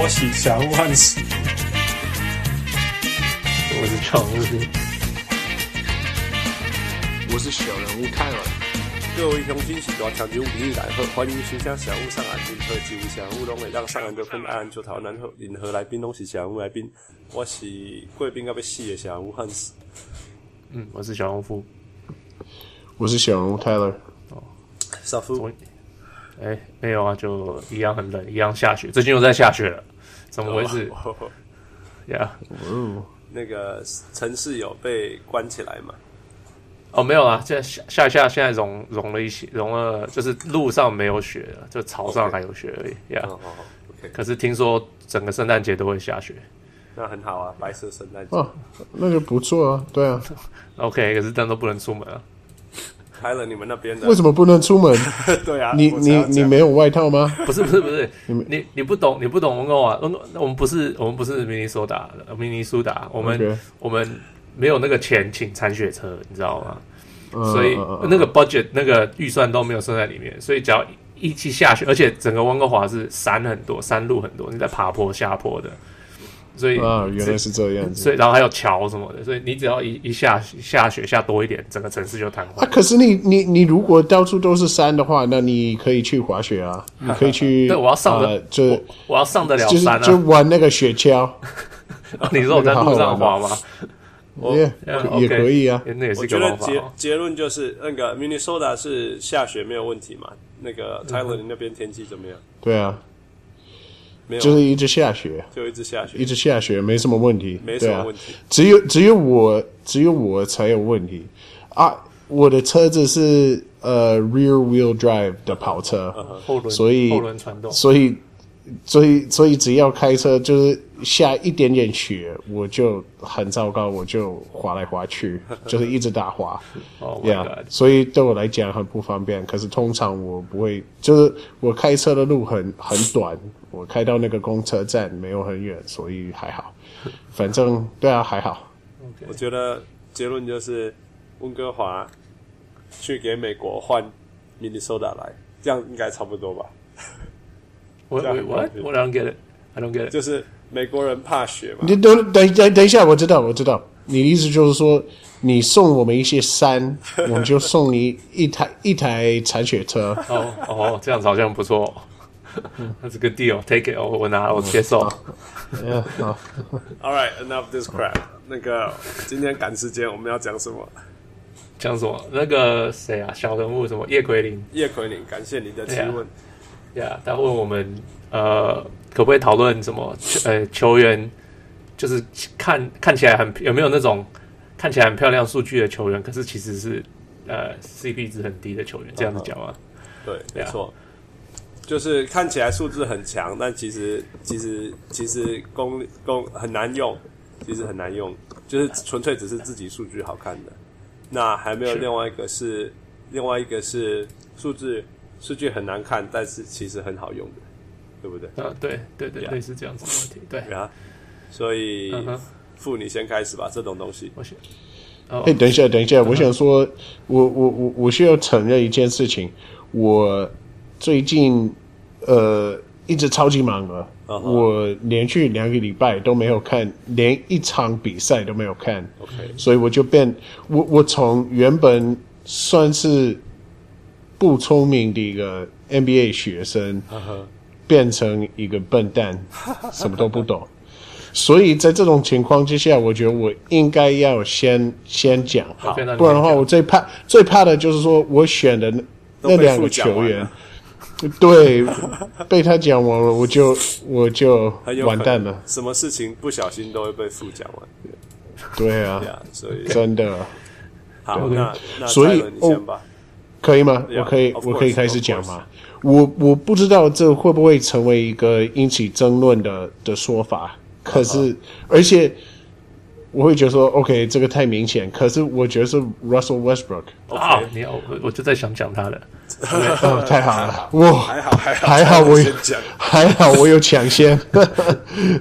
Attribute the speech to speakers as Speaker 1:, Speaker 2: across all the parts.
Speaker 1: 我是小人物汉斯，
Speaker 2: 我是常务，
Speaker 3: 我是小人物泰尔。
Speaker 1: 各位乡亲是大听众朋友来好，欢迎收听小人物上岸，任何几位小人物拢会让上岸的分安就讨南后，任何来宾拢是小人物来宾。我是贵宾要被死的小人物汉斯，
Speaker 2: 嗯，我是小人物夫，
Speaker 3: 我是小人物泰勒。
Speaker 1: 哦，少夫。
Speaker 2: 哎、欸，没有啊，就一样很冷，一样下雪。最近又在下雪了，怎么回事？呀，
Speaker 1: 哦，那个城市有被关起来吗？
Speaker 2: 哦，没有啊，现在下下下，现在融融了一些，融了，就是路上没有雪了，就草上还有雪而已。呀，哦，OK。可是听说整个圣诞节都会下雪，
Speaker 1: 那很好啊，白色圣诞节。
Speaker 3: 哦，那个不错啊，对啊。
Speaker 2: OK，可是但都不能出门啊。
Speaker 1: 开了你们那边的，
Speaker 3: 为什么不能出门？
Speaker 1: 对啊，
Speaker 3: 你你你没有外套吗？
Speaker 2: 不是不是不是，你你你不懂你不懂温哥华，我们不是我们不是明尼苏达明尼苏达，我
Speaker 3: 们.
Speaker 2: 我们没有那个钱请铲雪车，你知道吗？
Speaker 3: 嗯、
Speaker 2: 所以那个 budget 那个预算都没有算在里面，所以只要一起下雪，而且整个温哥华是山很多，山路很多，你在爬坡下坡的。所以
Speaker 3: 啊，原来是这样子。
Speaker 2: 所以，然后还有桥什么的，所以你只要一一下下雪下多一点，整个城市就瘫痪。
Speaker 3: 啊，可是你你你如果到处都是山的话，那你可以去滑雪啊，你可以去。
Speaker 2: 对，我要上的，
Speaker 3: 呃、就我，
Speaker 2: 我要上得了山啊，
Speaker 3: 就，就玩那个雪橇。
Speaker 2: 你说我在路上滑吗？
Speaker 3: 也也可以啊。
Speaker 2: 那也是
Speaker 1: 我觉得结结论就是，那个 Minnesota 是下雪没有问题嘛？那个 Tyler，你那边天气怎么样？
Speaker 3: 对啊。就是一直下雪，
Speaker 1: 就一直下雪，
Speaker 3: 一直下雪，没什么问题，
Speaker 1: 没什么问题。
Speaker 3: 啊、只有只有我，只有我才有问题。啊！我的车子是呃 rear wheel drive 的跑车，
Speaker 2: 后轮，
Speaker 3: 所以
Speaker 2: 后轮传动，
Speaker 3: 所以所以所以只要开车，就是下一点点雪，我就很糟糕，我就滑来滑去，就是一直打滑。
Speaker 2: 哦，
Speaker 3: 呀，所以对我来讲很不方便。可是通常我不会，就是我开车的路很很短。我开到那个公车站没有很远，所以还好。反正对啊，还好。
Speaker 1: 我觉得结论就是温哥华去给美国换 minisoda 来，这样应该差不多吧？
Speaker 2: 我我我我 don't get it，I don't get it。
Speaker 1: 就是美国人怕雪嘛？
Speaker 3: 你等等等等一下，我知道我知道，你的意思就是说，你送我们一些山，我们就送你一台一台铲雪车。
Speaker 2: 哦哦，这样子好像不错。那是个 deal，take it，我拿，我接受。
Speaker 3: yeah, oh.
Speaker 1: All right, enough this crap。那个今天赶时间，我们要讲什么？
Speaker 2: 讲什么？那个谁啊？小人物什么？叶奎林。
Speaker 1: 叶奎林，感谢你的提问。
Speaker 2: 呀，他问我们呃，可不可以讨论什么？呃，球员就是看看起来很有没有那种看起来很漂亮数据的球员，可是其实是呃 CP 值很低的球员，这样子讲吗？
Speaker 1: 对，没错。就是看起来数字很强，但其实其实其实功功很难用，其实很难用，就是纯粹只是自己数据好看的。那还没有另外一个是，是另外一个是数字数据很难看，但是其实很好用的，对不对？
Speaker 2: 啊，对对对，类似这样子的问题，对
Speaker 1: 啊。所以，傅，你先开始吧，这种东西。
Speaker 2: 我先。
Speaker 3: 哎、欸，等一下，等一下，我想说，我我我我需要承认一件事情，我。最近，呃，一直超级忙了。Uh huh. 我连续两个礼拜都没有看，连一场比赛都没有看。
Speaker 1: OK，
Speaker 3: 所以我就变，我我从原本算是不聪明的一个 NBA 学生，uh huh. 变成一个笨蛋，什么都不懂。所以在这种情况之下，我觉得我应该要先先讲好不然的话，我最怕最怕的就是说我选的那那两个球员。对，被他讲完了，我就我就完蛋了。
Speaker 1: 什么事情不小心都会被副讲完。
Speaker 3: 对啊，
Speaker 1: 所以
Speaker 3: 真的。
Speaker 1: 好，那那
Speaker 3: 所以
Speaker 1: 哦，
Speaker 3: 可以吗？我可以，我可以开始讲吗？我我不知道这会不会成为一个引起争论的的说法，可是而且。我会觉得说，OK，这个太明显。可是我觉得是 Russell Westbrook。
Speaker 2: 啊，你要我我就在想讲他的。
Speaker 3: 哦，太好了，哇，
Speaker 1: 还好还好
Speaker 3: 还好我有还好我有抢先。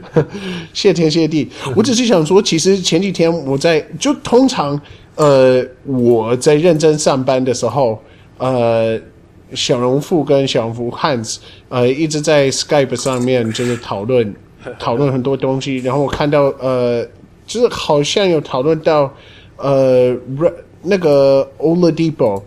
Speaker 3: 谢天谢地。我只是想说，其实前几天我在就通常呃我在认真上班的时候，呃小农富跟小人物汉子呃一直在 Skype 上面就是讨论讨论很多东西，然后我看到呃就是好像有讨论到呃那个 Oladipo，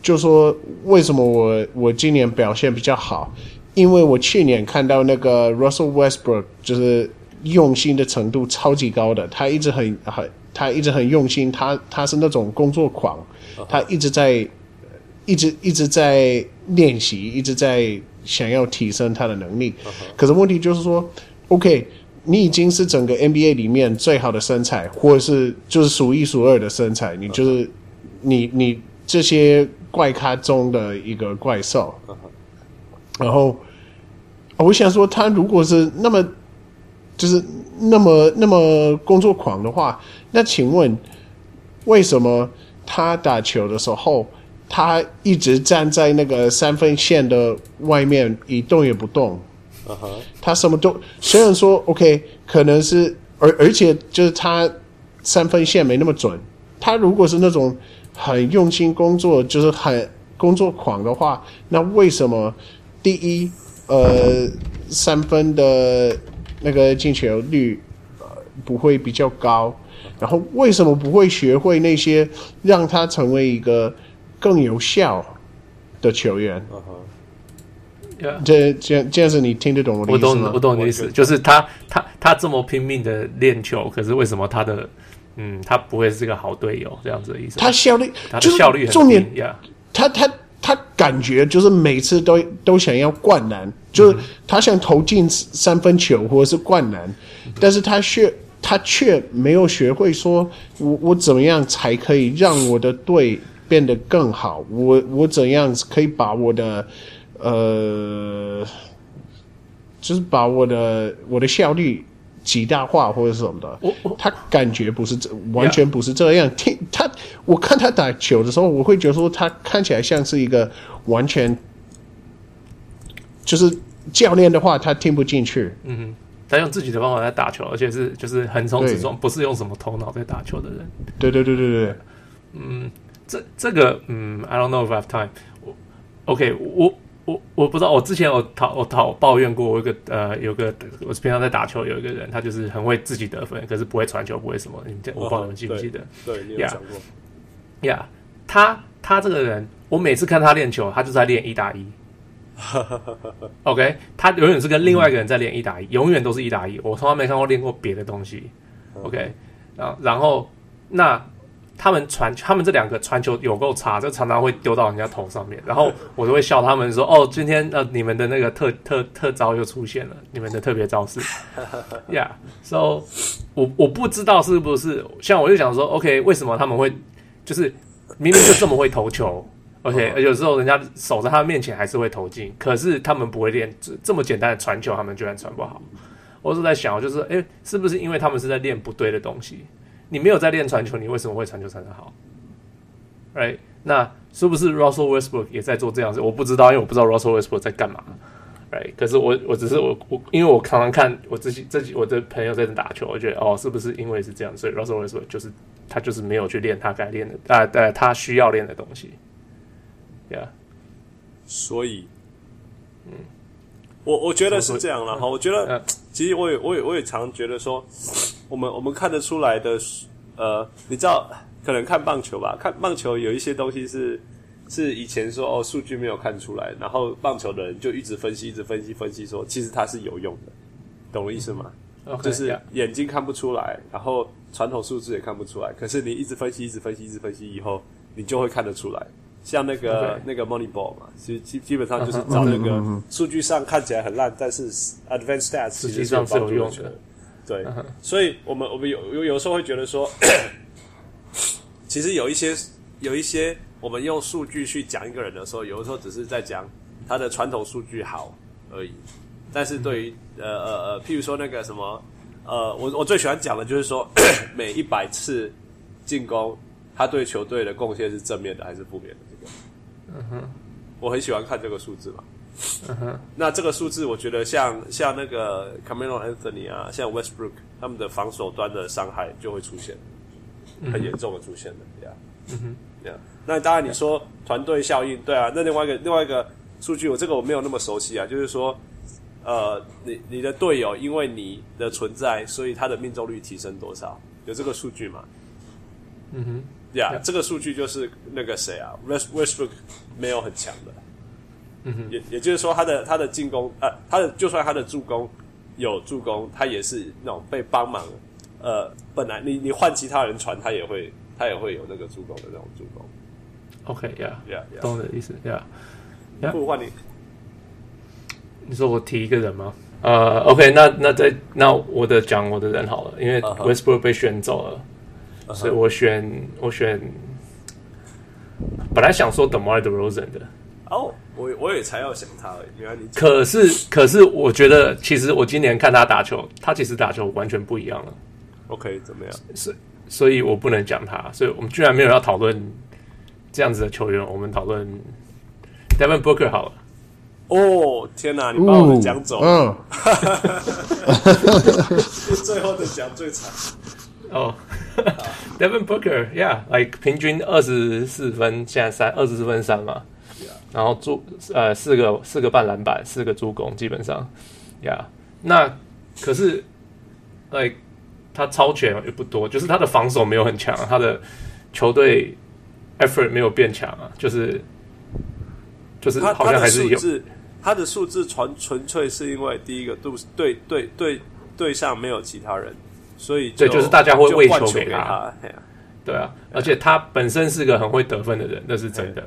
Speaker 3: 就说为什么我我今年表现比较好，因为我去年看到那个 Russell Westbrook 就是用心的程度超级高的，他一直很很他一直很用心，他他是那种工作狂，他一直在。一直一直在练习，一直在想要提升他的能力。Uh huh. 可是问题就是说，OK，你已经是整个 NBA 里面最好的身材，或者是就是数一数二的身材，你就是、uh huh. 你你这些怪咖中的一个怪兽。Uh huh. 然后我想说，他如果是那么就是那么那么工作狂的话，那请问为什么他打球的时候？他一直站在那个三分线的外面一动也不动，uh huh. 他什么都虽然说 OK，可能是而而且就是他三分线没那么准。他如果是那种很用心工作，就是很工作狂的话，那为什么第一呃三分的那个进球率呃不会比较高？然后为什么不会学会那些让他成为一个？更有效的球员，uh，huh. 这这这样子你听得懂我的意思吗？
Speaker 2: 我懂，我懂你的意思，就是他他他这么拼命的练球，可是为什么他的嗯，他不会是个好队友？这样子的意思？
Speaker 3: 他效率，
Speaker 2: 他的效率很低，
Speaker 3: 重点
Speaker 2: ，Yeah.
Speaker 3: 他他他感觉就是每次都都想要灌篮，就是他想投进三分球或者是灌篮，嗯、但是他却他却没有学会说我我怎么样才可以让我的队。变得更好，我我怎样可以把我的呃，就是把我的我的效率极大化或者什么的？我我他感觉不是这，完全不是这样。听他，我看他打球的时候，我会觉得说他看起来像是一个完全就是教练的话，他听不进去。
Speaker 2: 嗯哼，他用自己的方法在打球，而且是就是横冲直撞，不是用什么头脑在打球的人。
Speaker 3: 对对对对对，
Speaker 2: 嗯。这这个嗯，I don't know if I have time 我。OK，我我我不知道，我之前我讨我讨抱怨过，我一个呃有个我平常在打球，有一个人他就是很会自己得分，可是不会传球，不会什么。你们我不知道你们记不记得？
Speaker 1: 对，你有讲过。
Speaker 2: 呀，他他这个人，我每次看他练球，他就在练一打一。OK，他永远是跟另外一个人在练一打一，永远都是一打一。我从来没看过练过别的东西。OK，然后然后那。他们传，他们这两个传球有够差，就常常会丢到人家头上面，然后 我就会笑他们说：“哦，今天呃，你们的那个特特特招又出现了，你们的特别招式。” Yeah，so 我我不知道是不是像我就想说，OK，为什么他们会就是明明就这么会投球，OK，有时候人家守在他面前还是会投进，可是他们不会练这么简单的传球，他们居然传不好。我是在想，就是哎，是不是因为他们是在练不对的东西？你没有在练传球，你为什么会传球传得好？Right？那是不是 Russell Westbrook 也在做这样子？我不知道，因为我不知道 Russell Westbrook 在干嘛。Right？可是我我只是我我，因为我常常看我自己自己我的朋友在那打球，我觉得哦，是不是因为是这样，所以 Russell Westbrook 就是他就是没有去练他该练的啊，呃，他需要练的东西。Yeah。
Speaker 1: 所以，嗯，我我觉得是这样了哈。我觉得其实我也我也我也常觉得说。我们我们看得出来的，呃，你知道，可能看棒球吧，看棒球有一些东西是是以前说哦，数据没有看出来，然后棒球的人就一直分析，一直分析，分析说其实它是有用的，懂我意思吗？Okay, 就是眼睛看不出来，然后传统数字也看不出来，可是你一直分析，一直分析，一直分析以后，你就会看得出来。像那个.那个 Moneyball 嘛，其实基基本上就是找那个数据上看起来很烂，但是 Advanced Stats 实际上是有用的。对，所以我们我们有有有时候会觉得说，其实有一些有一些我们用数据去讲一个人的时候，有的时候只是在讲他的传统数据好而已。但是对于呃呃呃，譬如说那个什么呃，我我最喜欢讲的就是说，每一百次进攻，他对球队的贡献是正面的还是负面的？这个，嗯哼，我很喜欢看这个数字嘛。Uh. 那这个数字，我觉得像像那个 Carmelo Anthony 啊，像 Westbrook 他们的防守端的伤害就会出现，很严重的出现的，呀，嗯哼，呀，那当然你说团队效应，对啊。那另外一个另外一个数据，我这个我没有那么熟悉啊，就是说，呃，你你的队友因为你的存在，所以他的命中率提升多少？有这个数据吗？
Speaker 2: 嗯哼，
Speaker 1: 呀、yeah. 这个数据就是那个谁啊，West Westbrook 没有很强的。
Speaker 2: 嗯哼，
Speaker 1: 也也就是说他的他的进攻，呃，他的就算他的助攻有助攻，他也是那种被帮忙。呃，本来你你换其他人传，他也会他也会有那个助攻的那种助攻。
Speaker 2: OK，Yeah，Yeah，懂我的意思，Yeah，
Speaker 1: 不换你，
Speaker 2: 你说我提一个人吗？呃、uh,，OK，那那在那我的讲我的人好了，因为 Westbrook 被选走了，uh -huh. 所以我选我选，本来想说 DeMar DeRozan 的。
Speaker 1: 哦、oh,，我我也才要想他而已。原来你
Speaker 2: 可是可是，我觉得其实我今年看他打球，他其实打球完全不一样了。
Speaker 1: OK，怎么样？
Speaker 2: 所所以，我不能讲他。所以我们居然没有要讨论这样子的球员。我们讨论 Devin Booker 好了。
Speaker 1: 哦、oh,，天哪！你把我的讲走了。最后的奖最惨。
Speaker 2: 哦、oh.，Devin Booker，Yeah，like 平均二十四分，现在三二十四分三嘛。然后助呃四个四个半篮板，四个助攻，基本上呀。Yeah. 那可是，哎，他超前也不多，就是他的防守没有很强，他的球队 effort 没有变强啊，就是就是好像还是有。
Speaker 1: 他的数字纯纯粹是因为第一个对对对对对上没有其他人，所以
Speaker 2: 对就是大家会喂球给他，
Speaker 1: 给他
Speaker 2: 对啊，而且他本身是个很会得分的人，那是真的。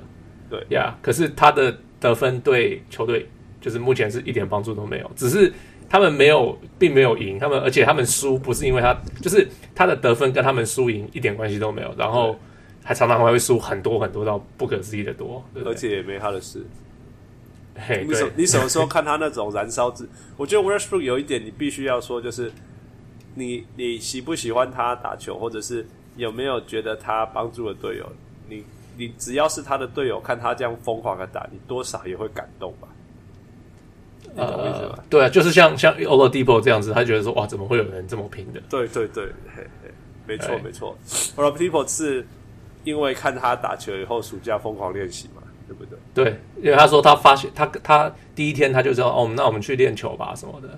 Speaker 2: 对呀，可是他的得分对球队就是目前是一点帮助都没有，只是他们没有，并没有赢他们，而且他们输不是因为他，就是他的得分跟他们输赢一点关系都没有，然后还常常还会输很多很多到不可思议的多，对对，
Speaker 1: 而且也没他的事。嘿，你什你什么时候看他那种燃烧之？我觉得 Westbrook 有一点你必须要说，就是你你喜不喜欢他打球，或者是有没有觉得他帮助了队友？你。你只要是他的队友，看他这样疯狂的打，你多少也会感动吧？你懂我意思吧？
Speaker 2: 呃、对啊，就是像像 Oladipo 这样子，他觉得说哇，怎么会有人这么拼的？
Speaker 1: 对对对，嘿嘿，没错没错。Oladipo 是因为看他打球以后，暑假疯狂练习嘛，对不对？
Speaker 2: 对，因为他说他发现他他第一天他就知道哦，那我们去练球吧什么的。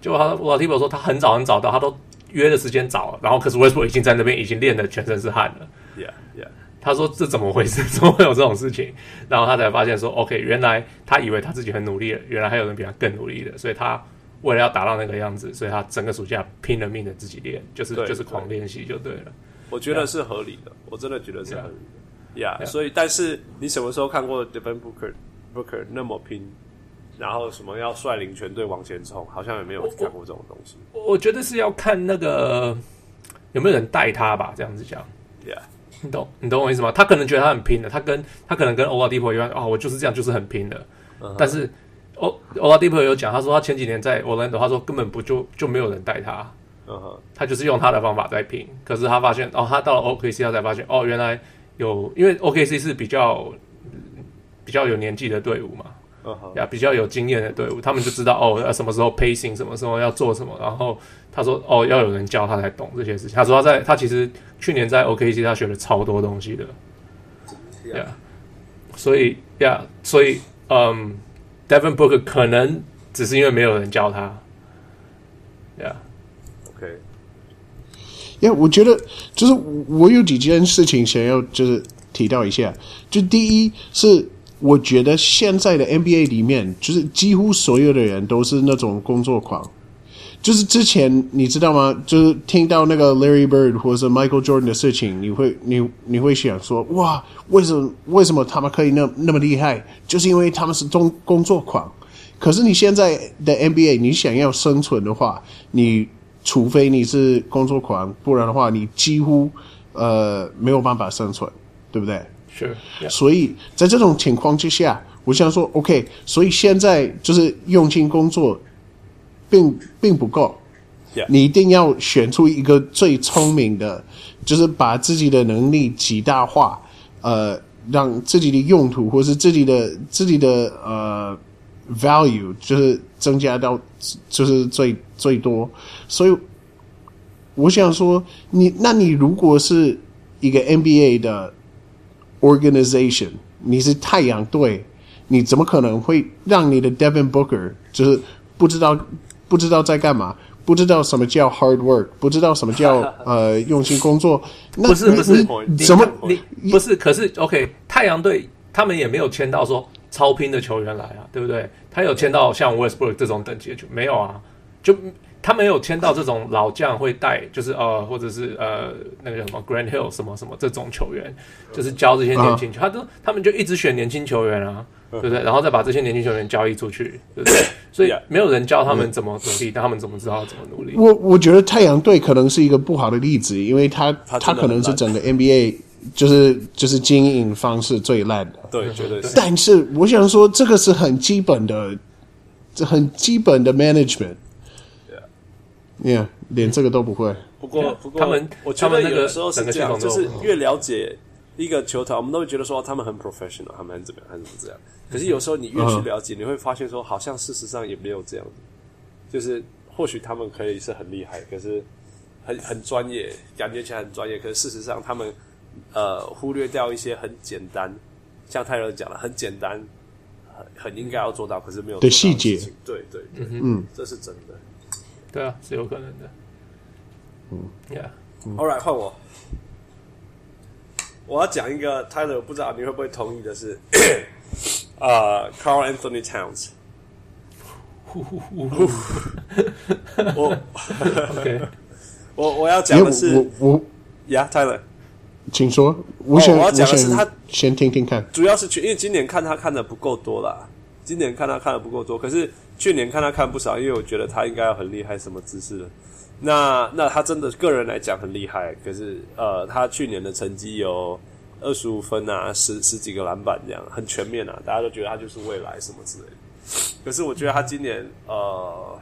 Speaker 2: 结果他 Oladipo 说他很早很早到，他都约的时间早了，然后可是 Westbrook 已经在那边已经练的全身是汗了。
Speaker 1: Yeah yeah。
Speaker 2: 他说：“这怎么回事？怎么会有这种事情？”然后他才发现说：“OK，原来他以为他自己很努力了，原来还有人比他更努力的。所以他为了要达到那个样子，所以他整个暑假拼了命的自己练，就是就是狂练习就对了。
Speaker 1: 我觉得是合理的，我真的觉得是合理的。呀、yeah, yeah, yeah.，所以但是你什么时候看过 Devin Booker Booker 那么拼，然后什么要率领全队往前冲，好像也没有看过这种东西。
Speaker 2: 我，我觉得是要看那个有没有人带他吧，这样子讲。
Speaker 1: Yeah。
Speaker 2: 你懂，你懂我意思吗？他可能觉得他很拼的，他跟他可能跟 Oladipo 一样啊，我就是这样，就是很拼的。Uh -huh. 但是 Oladipo 有讲，他说他前几年在 Orlando，他说根本不就就没有人带他，uh -huh. 他就是用他的方法在拼。可是他发现哦，他到了 OKC，他才发现哦，原来有，因为 OKC 是比较比较有年纪的队伍嘛。呀，比较有经验的队伍，他们就知道哦，要什么时候 pacing，什么时候要做什么。然后他说哦，要有人教他才懂这些事情。他说他在他其实去年在 OKC 他学了超多东西的。呀、yeah.，所以呀，所以嗯，Devin Booker 可能只是因为没有人教他。呀
Speaker 1: ，OK。
Speaker 3: 呀，我觉得就是我有几件事情想要就是提到一下，就第一是。我觉得现在的 NBA 里面，就是几乎所有的人都是那种工作狂。就是之前你知道吗？就是听到那个 Larry Bird 或者 Michael Jordan 的事情，你会你你会想说：哇，为什么为什么他们可以那那么厉害？就是因为他们是中工作狂。可是你现在的 NBA，你想要生存的话，你除非你是工作狂，不然的话，你几乎呃没有办法生存，对不
Speaker 2: 对？
Speaker 3: 所以在这种情况之下，我想说，OK，所以现在就是用心工作并，并并不够.你一定要选出一个最聪明的，就是把自己的能力极大化，呃，让自己的用途或是自己的自己的呃 value 就是增加到就是最最多。所以我想说，你那你如果是一个 NBA 的。organization，你是太阳队，你怎么可能会让你的 Devin Booker 就是不知道不知道在干嘛，不知道什么叫 hard work，不知道什么叫 呃用心工作？那
Speaker 2: 不是不是，
Speaker 3: 怎么
Speaker 2: 你，不是？可是 OK，太阳队他们也没有签到说超拼的球员来啊，对不对？他有签到像 Westbrook 这种等级的球没有啊？就。他没有签到这种老将会带，就是呃，或者是呃，那个叫什么 Grand Hill 什么什么这种球员，就是教这些年轻球，他都他们就一直选年轻球员啊，对不对？然后再把这些年轻球员交易出去，对不对？所以没有人教他们怎么努力，但他们怎么知道怎么努力？
Speaker 3: 我我觉得太阳队可能是一个不好的例子，因为他他可能是整个 NBA 就是就是经营方式最烂的，
Speaker 1: 对，绝对是。
Speaker 3: 但是我想说，这个是很基本的，这很基本的 management。Yeah，连这个都不会。
Speaker 1: 不过，不过，他们我觉得有的时候是这样，就是越了解一个球团，我们都会觉得说他们很 professional，他们很怎么样，很怎么这样。可是有时候你越去了解，你会发现说，好像事实上也没有这样。就是或许他们可以是很厉害，可是很很专业，感觉起来很专业。可是事实上，他们呃忽略掉一些很简单，像泰勒讲的，很简单，很很应该要做到，可是没有做到的细节。对对对，嗯，这是真的。
Speaker 2: 对啊，是有可能的。嗯，Yeah，All
Speaker 1: right，换我。我要讲一个 Tyler，不知道你会不会同意的是，啊、uh,，Karl Anthony Towns。我，OK，我我要讲的是，
Speaker 3: 我，我
Speaker 1: ，Yeah，Tyler，
Speaker 3: 请说。我想，
Speaker 1: 我要讲的是他，
Speaker 3: 先听听看。
Speaker 1: 主要是去，因为今年看他看的不够多啦。今年看他看的不够多，可是去年看他看不少，因为我觉得他应该很厉害，什么姿势的。那那他真的个人来讲很厉害，可是呃，他去年的成绩有二十五分啊，十十几个篮板这样，很全面啊，大家都觉得他就是未来什么之类的。可是我觉得他今年呃，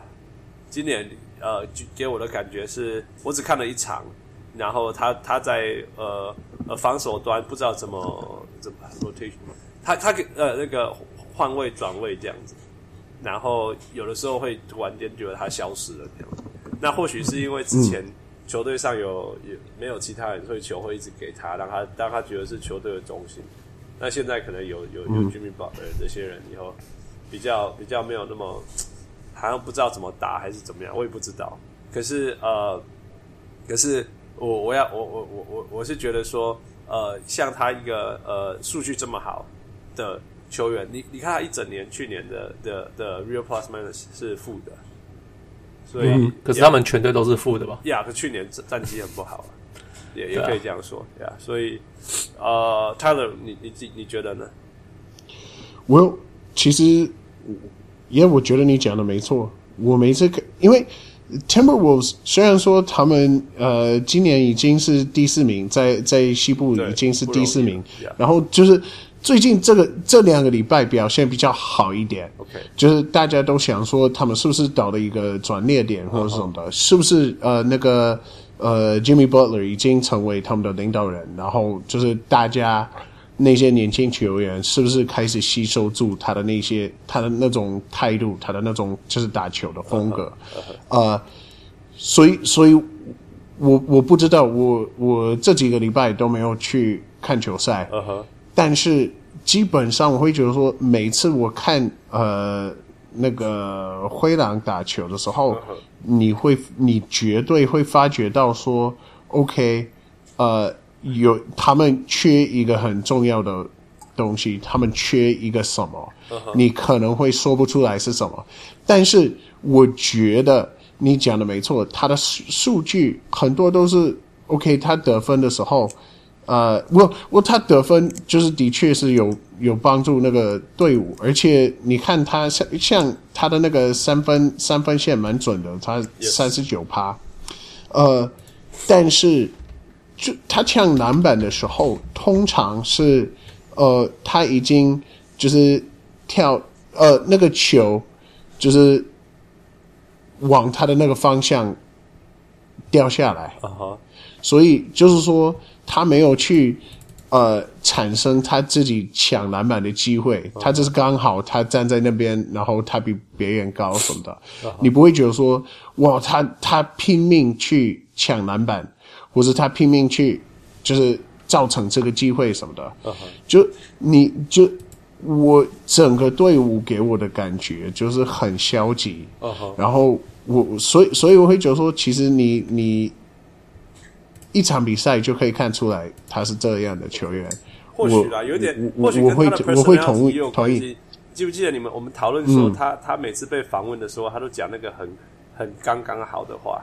Speaker 1: 今年呃，给我的感觉是我只看了一场，然后他他在呃呃防守端不知道怎么怎么 rotation，他他给呃那个。换位转位这样子，然后有的时候会突然间觉得他消失了这样。那或许是因为之前球队上有也没有其他人，所以球会一直给他，让他让他觉得是球队的中心。那现在可能有有有 Jimmy Butler 这些人以后比较比较没有那么好像不知道怎么打还是怎么样，我也不知道。可是呃，可是我我要我我我我我是觉得说呃，像他一个呃数据这么好的。球员，你你看他一整年，去年的的的 Real Plus Minus 是负的，所以、嗯、
Speaker 2: 可是他们全队都是负的吧？
Speaker 1: 呀，可去年战战绩很不好，也也可以这样说呀。所以呃，Tyler，你你自己你觉得呢？
Speaker 3: 我其实也我觉得你讲的没错。我每次看，因为 Timberwolves 虽然说他们呃今年已经是第四名，在在西部已经是第四名，然后就是。最近这个这两个礼拜表现比较好一点
Speaker 1: ，OK，
Speaker 3: 就是大家都想说他们是不是到了一个转捩点或者什么的，uh -huh. 是不是呃那个呃 Jimmy Butler 已经成为他们的领导人，然后就是大家那些年轻球员是不是开始吸收住他的那些他的那种态度，他的那种就是打球的风格，uh -huh. Uh -huh. 呃，所以所以我我不知道，我我这几个礼拜都没有去看球赛，uh -huh. 但是基本上我会觉得说，每次我看呃那个灰狼打球的时候，你会你绝对会发觉到说，OK，呃，有他们缺一个很重要的东西，他们缺一个什么，你可能会说不出来是什么，但是我觉得你讲的没错，他的数数据很多都是 OK，他得分的时候。呃，我我他得分就是的确是有有帮助那个队伍，而且你看他像像他的那个三分三分线蛮准的，他三十九趴，呃，但是就他抢篮板的时候，通常是呃他已经就是跳呃那个球就是往他的那个方向掉下来，uh -huh. 所以就是说。他没有去，呃，产生他自己抢篮板的机会。他就是刚好他站在那边，然后他比别人高什么的。你不会觉得说，哇，他他拼命去抢篮板，或者他拼命去就是造成这个机会什么的。Uh. 就你就我整个队伍给我的感觉就是很消极。Uh huh. 然后我所以所以我会觉得说，其实你你一场比赛就可以看出来他是这样的球员。
Speaker 1: 或许啦，有点，
Speaker 3: 我
Speaker 1: 或许跟他的
Speaker 3: 我会同意同意。
Speaker 1: 记不记得你们我们讨论说他、嗯、他每次被访问的时候，他都讲那个很很刚刚好的话。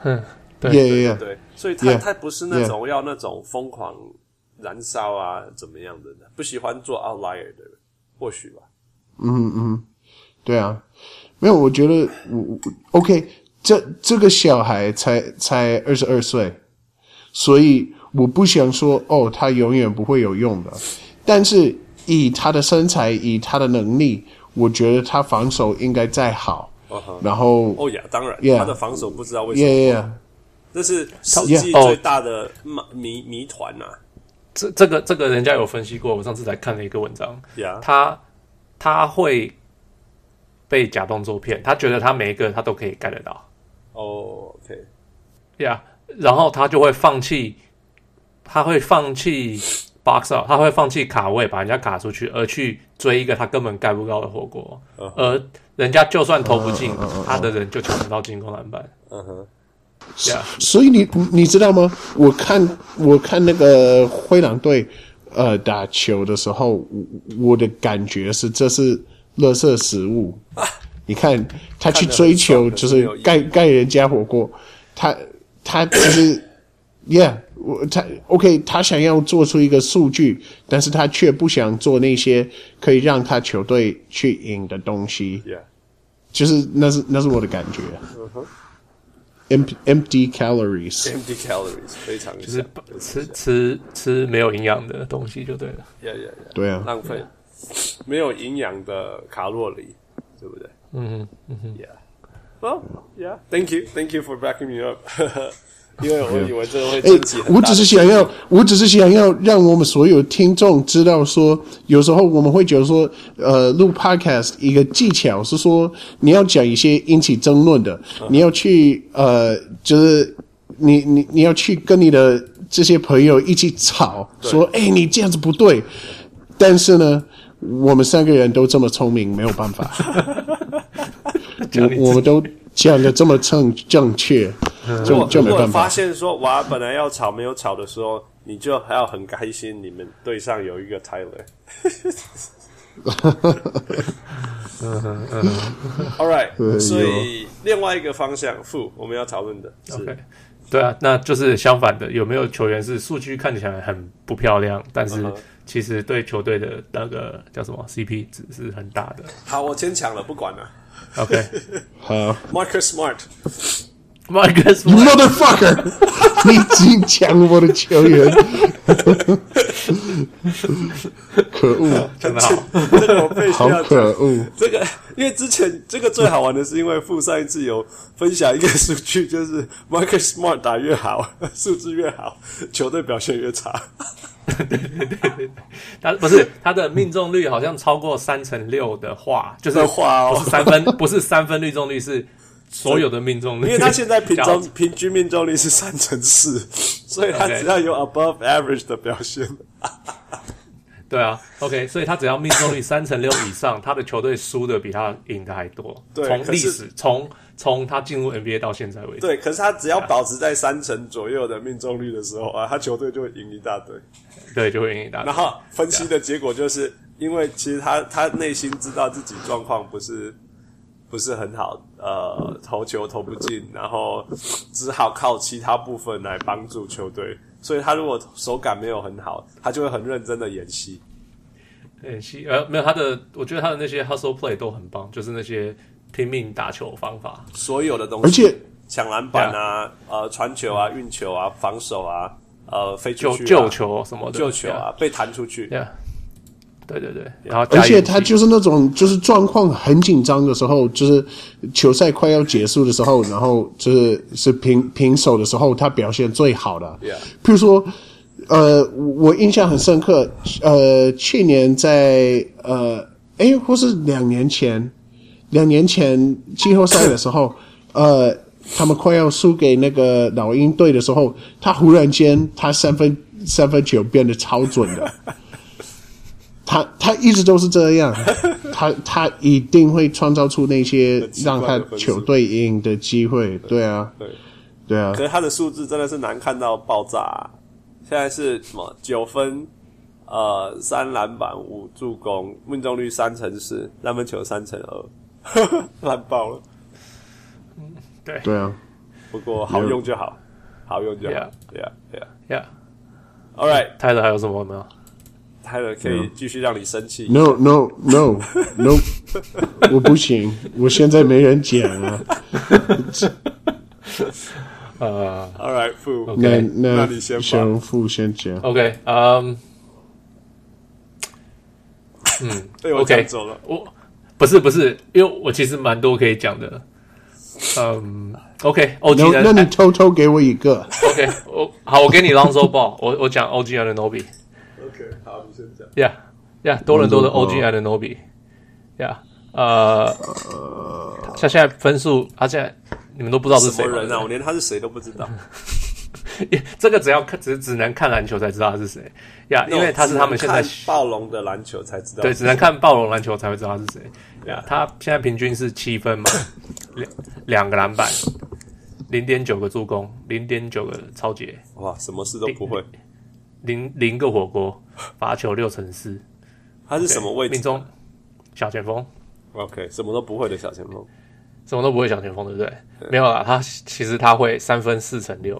Speaker 2: 哼，对。
Speaker 3: 对对
Speaker 1: 对，所以他 yeah, 他不是那种要那种疯狂燃烧啊怎么样的，不喜欢做 outlier 的人，或许吧。
Speaker 3: 嗯嗯，对啊，没有，我觉得我 OK，这这个小孩才才二十二岁，所以我不想说哦，他永远不会有用的，但是以他的身材，以他的能力，我觉得他防守应该再好。Uh huh. 然后，
Speaker 1: 哦呀，当然
Speaker 3: ，yeah,
Speaker 1: 他的防守不知道为什么
Speaker 3: ，yeah, yeah,
Speaker 1: 这是世界最大的谜谜谜团呐。
Speaker 2: 这这个这个人家有分析过，我上次才看了一个文章.他他会被假动作骗，他觉得他每一个他都可以盖得到。
Speaker 1: 哦、oh,，OK，
Speaker 2: 呀，yeah, 然后他就会放弃，他会放弃。box out，他会放弃卡位，把人家卡出去，而去追一个他根本盖不高的火锅。Uh huh. 而人家就算投不进，uh huh. 他的人就抢不到进攻篮板。
Speaker 1: 嗯哼，
Speaker 3: 所以你你知道吗？我看我看那个灰狼队呃打球的时候，我我的感觉是这是垃圾食物。啊、你看他去追求就是盖盖人家火锅，他他其实 yeah。我他 OK，他想要做出一个数据，但是他却不想做那些可以让他球队去赢的东西。
Speaker 1: Yeah，
Speaker 3: 就是那是那是我的感觉。
Speaker 1: 嗯
Speaker 3: empty calories。
Speaker 1: empty calories 非常
Speaker 2: 就是吃吃吃没有营养的东西就对了。
Speaker 1: Yeah yeah yeah。
Speaker 3: 对啊，
Speaker 1: 浪费没有营养的卡路里，对不对？
Speaker 2: 嗯哼嗯哼。
Speaker 1: Yeah。Well yeah. Thank you. Thank you for backing me up. 因为我以为这个会引起、欸，
Speaker 3: 我只是想要，我只是想要让我们所有听众知道说，有时候我们会觉得说，呃，录 podcast 一个技巧是说，你要讲一些引起争论的，你要去呃，就是你你你要去跟你的这些朋友一起吵，说，哎、欸，你这样子不对。但是呢，我们三个人都这么聪明，没有办法，我我们都。讲的这么正正确，就就没办法。
Speaker 1: 发现说哇，本来要吵没有吵的时候，你就还要很开心，你们队上有一个 Tyler 嗯。All right，所以另外一个方向，负我们要讨论的是，okay.
Speaker 2: 对啊，那就是相反的，有没有球员是数据看起来很不漂亮，但是其实对球队的那个叫什么 CP 值是很大的？
Speaker 1: 好，我先抢了，不管了。
Speaker 2: OK，
Speaker 3: 好
Speaker 1: ，Marcus Smart，Marcus
Speaker 3: Smart. motherfucker，你竟抢我的球员，可恶，
Speaker 2: 真的好，
Speaker 1: 这个我必须要
Speaker 3: 好可恶。
Speaker 1: 这个因为之前这个最好玩的是，因为傅上一次有分享一个数据，就是 Marcus Smart 打越好，数字越好，球队表现越差。
Speaker 2: 对对对对，他不是他的命中率好像超过三成六的话，就是话哦，不是三分，不是三分命中率，是所有的命中率。
Speaker 1: 因为他现在平中平均命中率是三成四，所以他只要有 above average 的表现。
Speaker 2: 对啊，OK，所以他只要命中率三成六以上，他的球队输的比他赢的还多。从历史从从他进入 NBA 到现在为止，
Speaker 1: 对，可是他只要保持在三成左右的命中率的时候啊，他球队就会赢一大堆。
Speaker 2: 对，就会赢一大堆。
Speaker 1: 然后分析的结果就是，因为其实他他内心知道自己状况不是不是很好，呃，投球投不进，然后只好靠其他部分来帮助球队。所以他如果手感没有很好，他就会很认真的演戏。
Speaker 2: 演戏呃，没有他的，我觉得他的那些 hustle play 都很棒，就是那些拼命打球方法，
Speaker 1: 所有的东西，而且抢篮板啊，呃，传球啊，运球啊，防守啊，呃，飞出去、啊、
Speaker 2: 救救球什么的，
Speaker 1: 救球啊，yeah. 被弹出去。
Speaker 2: Yeah. 对对对，然后
Speaker 3: 而且他就是那种就是状况很紧张的时候，就是球赛快要结束的时候，然后就是是平平手的时候，他表现最好的。譬如说，呃，我印象很深刻，呃，去年在呃，诶，或是两年前，两年前季后赛的时候，呃，他们快要输给那个老鹰队的时候，他忽然间他三分。三分球变得超准的。他他一直都是这样，他他一定会创造出那些让他球队赢的机会。对啊，
Speaker 1: 对
Speaker 3: 对啊。
Speaker 1: 可是他的数字真的是难看到爆炸啊！现在是什么？九分，呃，三篮板，五助攻，命中率三成四，三分球三成二，烂爆了。
Speaker 2: 嗯，对
Speaker 3: 对啊。
Speaker 1: 不过好用就好，好用就好。
Speaker 2: Yeah，Yeah，Yeah。
Speaker 1: All right，
Speaker 2: 泰勒还有什么没有？
Speaker 1: 泰勒可以继续让你生气。
Speaker 3: No，No，No，No，我不行，我现在没人讲啊。
Speaker 2: 呃
Speaker 1: ，All right，傅，
Speaker 3: 那
Speaker 1: 那
Speaker 3: 那
Speaker 1: 你先
Speaker 3: 先傅先讲。
Speaker 2: OK，嗯，嗯，
Speaker 1: 被我讲走了。
Speaker 2: 我不是不是，因为我其实蛮多可以讲的。嗯，OK，OG
Speaker 3: 那那你偷偷给我一个。
Speaker 2: OK，我好，我给你 Lonzo Ball，我我讲 OG and Nobi。
Speaker 1: OK，好，你先讲。
Speaker 2: Yeah，Yeah，多伦多的 OG and Nobi。Yeah，呃，他现在分数，他现在你们都不知道是谁
Speaker 1: 什么人啊？我连他是谁都不知道。
Speaker 2: 这个只要看，只只能看篮球才知道他是谁。呀，因为他是他们现在
Speaker 1: 暴龙的篮球才知道。
Speaker 2: 对，只能看暴龙篮球才会知道他是谁。呀，他现在平均是七分嘛，两两个篮板，零点九个助攻，零点九个抄截。
Speaker 1: 哇，什么事都不会。
Speaker 2: 零零个火锅，罚球六成四。
Speaker 1: 他是什么位置？
Speaker 2: 命中小前锋。
Speaker 1: OK，什么都不会的小前锋，
Speaker 2: 什么都不会小前锋，对不对？没有啦，他其实他会三分四成六。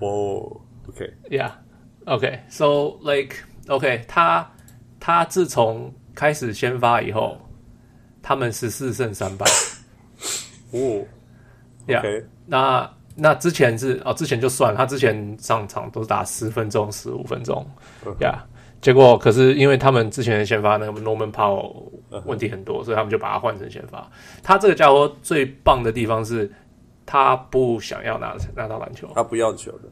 Speaker 1: 哦
Speaker 2: ，OK，Yeah，OK，So like OK，他他自从开始先发以后，他们十四胜三败。
Speaker 1: 哦
Speaker 2: ，Yeah，那那之前是哦，之前就算他之前上场都是打十分钟、十五分钟，Yeah，结果可是因为他们之前的先发那个 Norman Powell 问题很多，所以他们就把他换成先发。他这个家伙最棒的地方是。他不想要拿拿到篮球，
Speaker 1: 他不要球的，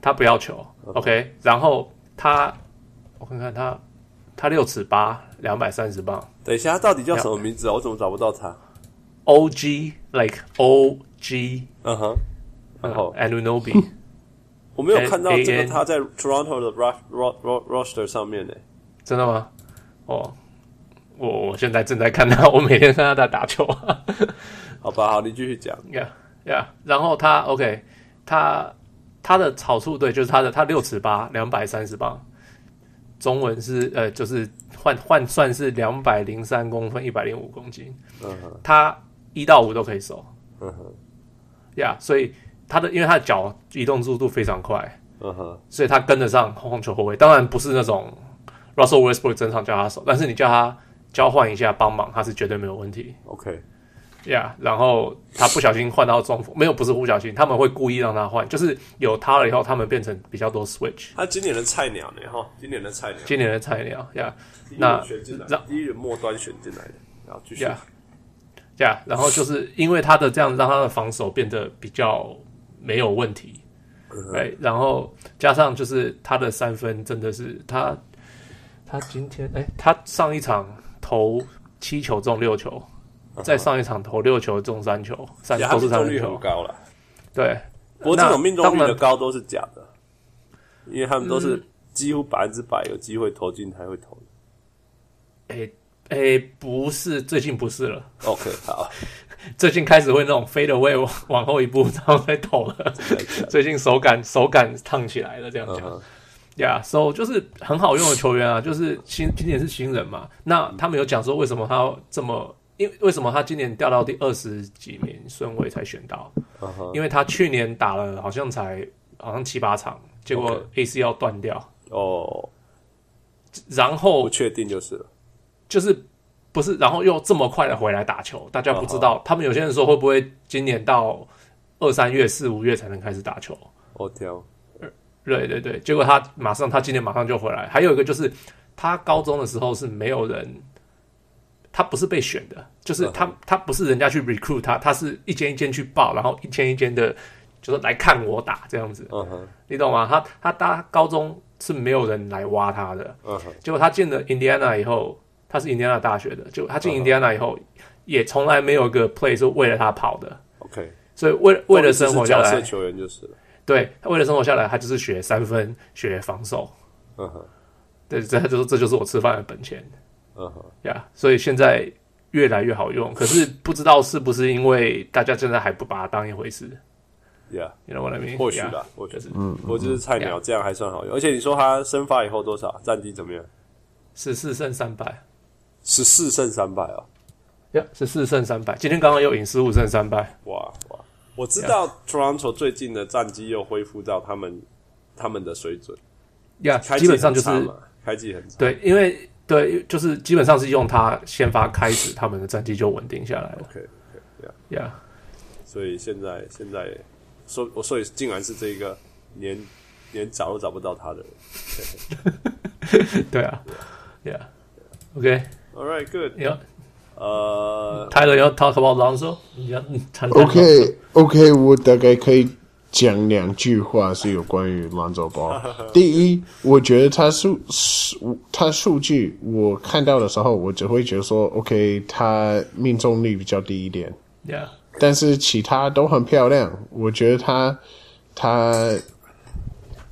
Speaker 2: 他不要球。OK，然后他，我看看他，他六尺八，两百三十磅。
Speaker 1: 等一下，他到底叫什么名字啊？我怎么找不到他
Speaker 2: ？OG like OG，
Speaker 1: 嗯哼，然后
Speaker 2: Anunobi，
Speaker 1: 我没有看到这个他在 Toronto 的 roster 上面呢。
Speaker 2: 真的吗？哦，我我现在正在看他，我每天看他在打球。
Speaker 1: 好吧，好，你继续讲。
Speaker 2: Yeah。Yeah, 然后他 OK，他他的草处对，就是他的他六尺八，两百三十磅，中文是呃，就是换换算是两百零三公分，一百零五公斤。嗯哼，他一到五都可以守。嗯哼，呀，yeah, 所以他的因为他的脚移动速度非常快。嗯哼，所以他跟得上控球后卫。当然不是那种 Russell Westbrook 整场叫他守，但是你叫他交换一下帮忙，他是绝对没有问题。
Speaker 1: OK。
Speaker 2: 呀，yeah, 然后他不小心换到中锋，没有，不是不小心，他们会故意让他换，就是有他了以后，他们变成比较多 switch。
Speaker 1: 他今年的菜鸟呢？哈，今年的菜鸟，
Speaker 2: 今年的菜鸟呀。Yeah,
Speaker 1: 那选进来，让第一人末端选进来的，然后继续。
Speaker 2: 呀，呀，然后就是因为他的这样，让他的防守变得比较没有问题。对、嗯哼，然后加上就是他的三分真的是他，他今天哎，他上一场投七球中六球。在上一场投六球中三球，三都是三分球，
Speaker 1: 高了。
Speaker 2: 对，
Speaker 1: 不过这种命中率的高都是假的，因为他们都是几乎百分之百有机会投进才会投的。
Speaker 2: 诶诶，不是，最近不是了。
Speaker 1: OK，好，
Speaker 2: 最近开始会那种 fade away 往后一步 然后再投了。最近手感手感烫起来了，这样讲。呀，so 就是很好用的球员啊，就是新今年是新人嘛。那他们有讲说为什么他要这么？因为为什么他今年掉到第二十几名顺位才选到？Uh huh. 因为他去年打了好像才好像七八场，结果 AC 要断掉哦.然后
Speaker 1: 不确定就是了，
Speaker 2: 就是不是，然后又这么快的回来打球，大家不知道。Uh huh. 他们有些人说会不会今年到二三月四五月才能开始打球？
Speaker 1: 哦，挑，
Speaker 2: 对对对，结果他马上他今年马上就回来。还有一个就是他高中的时候是没有人。他不是被选的，就是他，他不是人家去 recruit 他，他是一间一间去报，然后一间一间的，就是来看我打这样子。嗯哼，你懂吗？他他他高中是没有人来挖他的。嗯哼，结果他进了印第安纳以后，他是印第安纳大学的，就他进印第安纳以后，也从来没有一个 play 是为了他跑的。OK，所以为为了生活下来，
Speaker 1: 球员就是了。
Speaker 2: 对他为了生活下来，他就是学三分，学防守。
Speaker 1: 嗯哼，
Speaker 2: 对，这他就是这就是我吃饭的本钱。
Speaker 1: 嗯哼，
Speaker 2: 呀，所以现在越来越好用，可是不知道是不是因为大家现在还不把它当一回事。
Speaker 1: Yeah，you
Speaker 2: know what I mean？
Speaker 1: 或许吧，或许是，嗯，我就是菜鸟，这样还算好用。而且你说他生发以后多少战绩怎么样？
Speaker 2: 十四胜三败，
Speaker 1: 十四胜三败啊！
Speaker 2: 呀，十四胜三败，今天刚刚又赢十五胜三败。
Speaker 1: 哇哇！我知道 Toronto 最近的战绩又恢复到他们他们的水准。
Speaker 2: 呀，基本上就是
Speaker 1: 开季很差。
Speaker 2: 对，因为对，就是基本上是用他先发开始，他们的战绩就稳定下来了。
Speaker 1: OK，呀，所以现在现在。所我所以竟然是这个连连找都找不到他的
Speaker 2: 人，对啊，Yeah，OK，All
Speaker 1: right，Good，Yeah，呃
Speaker 2: ，Tyler 要 talk about Lonzo，你要
Speaker 3: OK，OK，我大概可以讲两句话是有关于 Lonzo Ball。第一，我觉得他数数他数据我看到的时候，我只会觉得说，OK，他命中率比较低一点
Speaker 2: ，Yeah。
Speaker 3: 但是其他都很漂亮，我觉得他他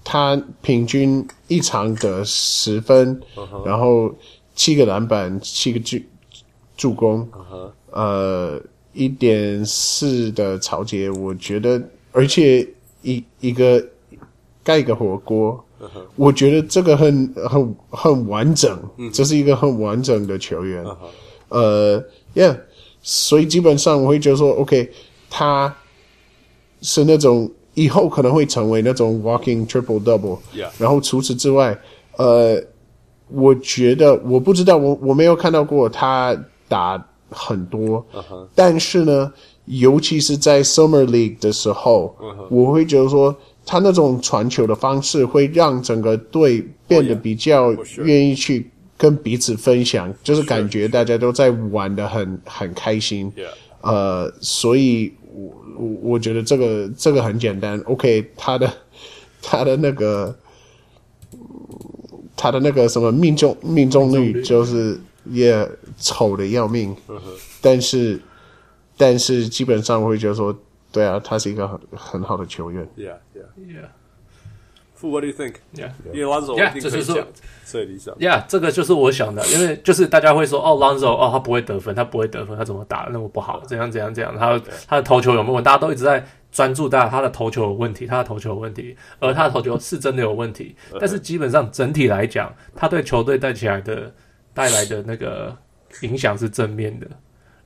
Speaker 3: 他平均一场得十分，uh huh. 然后七个篮板，七个助助攻，uh huh. 呃，一点四的抄截，我觉得，而且一一个盖个火锅，uh. 我觉得这个很很很完整，uh. 这是一个很完整的球员，uh. 呃，Yeah。所以基本上我会觉得说，OK，他是那种以后可能会成为那种 walking triple double。
Speaker 1: Yeah.
Speaker 3: 然后除此之外，呃，我觉得我不知道，我我没有看到过他打很多。Uh huh. 但是呢，尤其是在 Summer League 的时候，uh huh. 我会觉得说，他那种传球的方式会让整个队变得比较愿意去。跟彼此分享，就是感觉大家都在玩的很很开心。呃，所以我我我觉得这个这个很简单。OK，他的他的那个他的那个什么命中命中率就是也丑的要命。Uh huh. 但是但是基本上我会觉得说，对啊，他是一个很很好的球员。
Speaker 1: Yeah, yeah, yeah. What do you think?
Speaker 2: Yeah,
Speaker 1: yeah.
Speaker 2: 这就是
Speaker 1: 最理想。
Speaker 2: Yeah，这个就是我想的，因为就是大家会说，哦，Lonzo，哦，他不会得分，他不会得分，他怎么打那么不好？怎样怎样怎样？他他的投球有没有问题？大家都一直在专注在他的投球有问题，他的投球有问题，而他的投球是真的有问题。但是基本上整体来讲，他对球队带起来的带来的那个影响是正面的。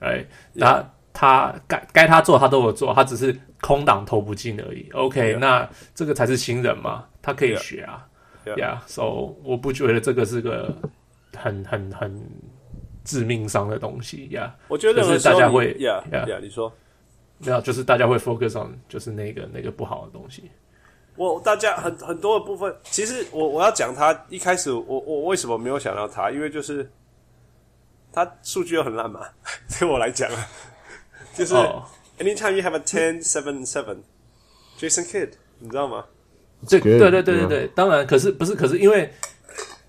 Speaker 2: 哎，那他该该他做他都有做，他只是空档投不进而已。OK，那这个才是新人嘛，他可以学啊。呀，so 我不觉得这个是个很很很致命伤的东西呀。
Speaker 1: 我觉得
Speaker 2: 是大家会
Speaker 1: 呀呀，你说
Speaker 2: 没有，就是大家会 focus on 就是那个那个不好的东西。
Speaker 1: 我大家很很多的部分，其实我我要讲他一开始我我为什么没有想到他，因为就是他数据又很烂嘛，对我来讲啊，就是 anytime you have a ten seven seven，Jason Kidd，你知道吗？
Speaker 2: 这对对对对对，当然，可是不是，可是因为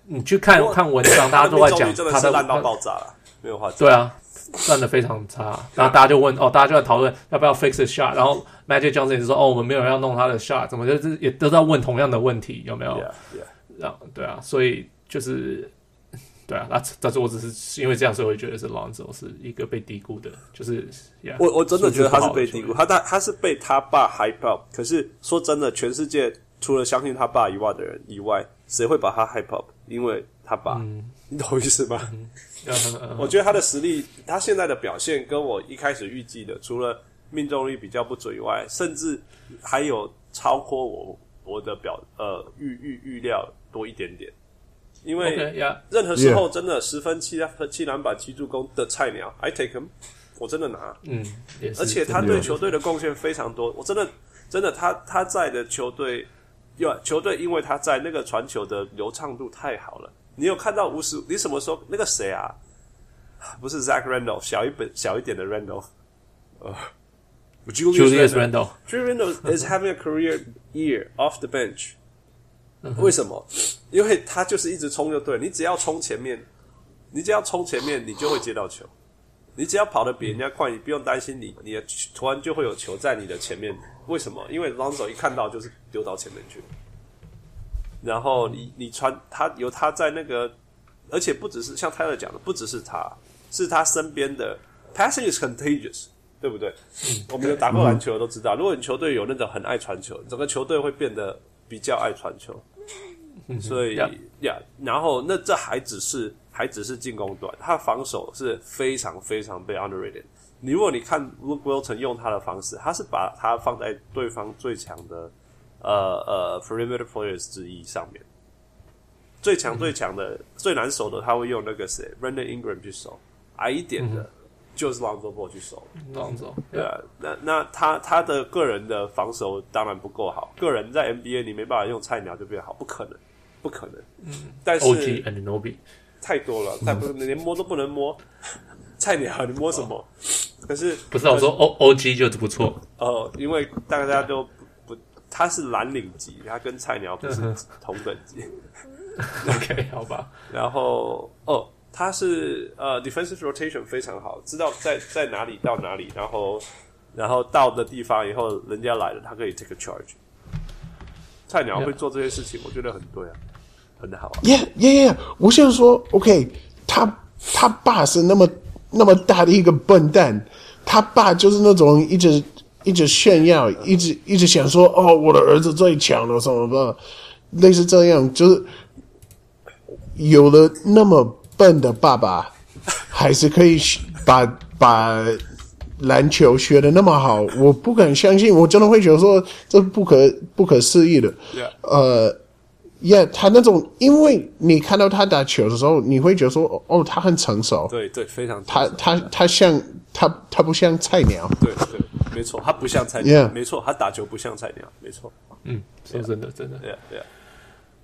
Speaker 2: 你去看看文章，大家都在讲 他的
Speaker 1: 烂到爆炸了，没有话讲。
Speaker 2: 对啊，烂的非常差，然后大家就问哦，大家就在讨论要不要 fix the shot，然后 Magic Johnson 也是说哦，我们没有人要弄他的 shot，怎么就是也都在问同样的问题，有没有？然后对啊，所以就是对啊，那但是我只是因为这样，所以我觉得是 Lonzo 是一个被低估的，就是
Speaker 1: 我我真的觉得他是被低估，他他他是被他爸 hype up，可是说真的，全世界。除了相信他爸以外的人以外，谁会把他 hype up？因为他爸，嗯、你懂我意思吗？嗯嗯、我觉得他的实力，他现在的表现跟我一开始预计的，除了命中率比较不准以外，甚至还有超过我我的表呃预预预料多一点点。因为任何时候真的十分七分七篮板七助攻的菜鸟，I take him，我真的拿。嗯，而且他对球队的贡献非常多，我真的真的他他在的球队。有球队，因为他在那个传球的流畅度太好了。你有看到无时？你什么时候那个谁啊？不是 Zach Randolph，小一本小一点的 Randolph，呃，Julius Randolph。Julius Randolph is having a career year off the bench。为什么？因为他就是一直冲就对，你只要冲前面，你只要冲前面，你就会接到球。你只要跑得比人家快，你不用担心你你的突然就会有球在你的前面为什么？因为 Lonzo 一看到就是丢到前面去，然后你你传他由他在那个，而且不只是像 Tyler 讲的，不只是他，是他身边的 passing is contagious，对不对？嗯、我们有打过篮球的都知道，如果你球队有那种很爱传球，整个球队会变得比较爱传球。所以呀，yeah. Yeah, 然后那这还只是还只是进攻端，他防守是非常非常被 underrated。你如果你看 Luke Wilson 用他的方式，他是把他放在对方最强的呃呃 perimeter players 之一上面，最强最强的、嗯、最难守的，他会用那个谁 Brandon Ingram 去守，矮一点的、嗯、就是 Lonzo Ball 去守。
Speaker 2: Lonzo。
Speaker 1: 对啊，那那他他的个人的防守当然不够好，个人在 NBA 你没办法用菜鸟就变好，不可能。不可能，嗯，但是
Speaker 2: OG and Nobi
Speaker 1: 太多了，太不能连摸都不能摸，菜鸟你摸什么？可是
Speaker 2: 不是我说 O OG 就是不错。
Speaker 1: 哦，因为大家都不，他是蓝领级，他跟菜鸟不是同等级。
Speaker 2: OK，好吧。
Speaker 1: 然后哦，他是呃 defensive rotation 非常好，知道在在哪里到哪里，然后然后到的地方以后，人家来了，他可以 take a charge。菜鸟会做这些事情，我觉得很对啊，很好啊。
Speaker 3: Yeah, yeah, yeah. 我想说，OK，他他爸是那么那么大的一个笨蛋，他爸就是那种一直一直炫耀，一直一直想说，哦，我的儿子最强了什么的，类似这样，就是有了那么笨的爸爸，还是可以把把。篮球学的那么好，我不敢相信，我真的会觉得说这不可不可思议的。呃，Yeah，他那种，因为你看到他打球的时候，你会觉得说，哦，他很成熟。
Speaker 1: 对对，非常。
Speaker 3: 他他他像他他不像菜鸟。
Speaker 1: 对对，没错，他不像菜
Speaker 3: 鸟。
Speaker 1: 没错，他打球不像菜鸟。没错。
Speaker 2: 嗯，说真的，真的。
Speaker 1: 对呀对呀，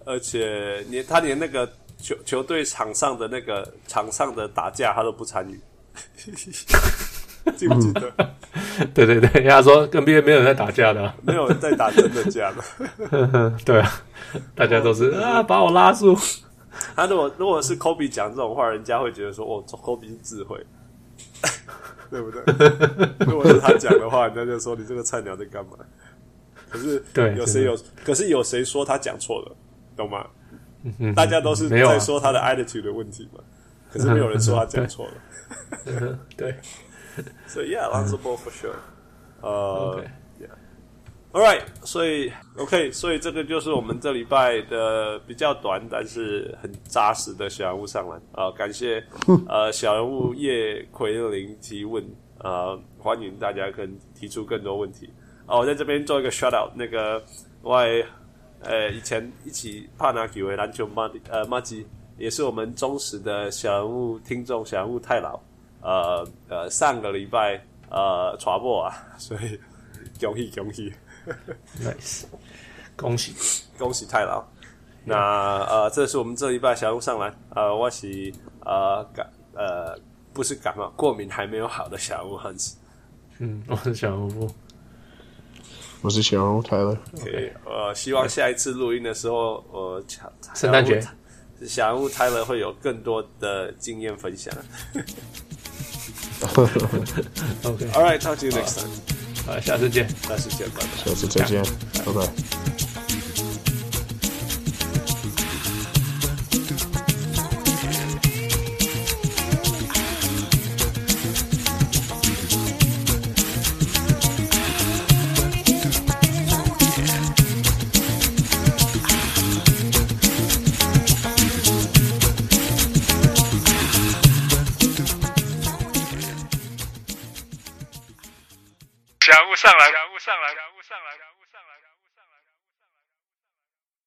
Speaker 1: 而且连他连那个球球队场上的那个场上的打架，他都不参与。记不记得？
Speaker 2: 对对对，他说跟别人没有人在打架的、啊，
Speaker 1: 没有人在打真的架的。
Speaker 2: 对啊，大家都是啊，把我拉住。
Speaker 1: 他如果如果是 Kobe 讲这种话，人家会觉得说哦，Kobe 是智慧，对不对？如果是他讲的话，人家就说你这个菜鸟在干嘛？可是对，有谁有？可是有谁说他讲错了？懂吗？嗯、大家都是在说他的 attitude 的问题嘛。可是没有人说他讲 错了。
Speaker 2: 对。
Speaker 1: 所以、so yeah，Lonzo Ball for sure。呃 All right，所以 OK，所以这个就是我们这礼拜的比较短，但是很扎实的小人物上篮。啊、感谢呃小人物叶奎林提问，呃，欢迎大家跟提出更多问题。啊、我在这边做一个 shout out，那个我呃以前一起帕纳几位篮球马呃马吉，也是我们忠实的小人物听众，小人物太老。呃呃，上个礼拜呃传播啊，所以恭喜恭喜
Speaker 2: nice，恭喜
Speaker 1: 恭喜太郎。那呃，这是我们这一拜小屋上来，呃，我是呃感呃不是感冒，过敏还没有好的小屋汉子。
Speaker 2: 嗯，我是小路，
Speaker 3: 我是小屋泰勒。
Speaker 1: OK，呃，希望下一次录音的时候，呃，
Speaker 2: 圣诞节
Speaker 1: 小屋泰勒会有更多的经验分享。
Speaker 2: OK，All
Speaker 1: right，talk to you next time。
Speaker 2: 好，下次见，
Speaker 1: 下次见，拜拜。
Speaker 3: 下次再见，拜拜。
Speaker 1: 上来感悟上来感悟上来。感悟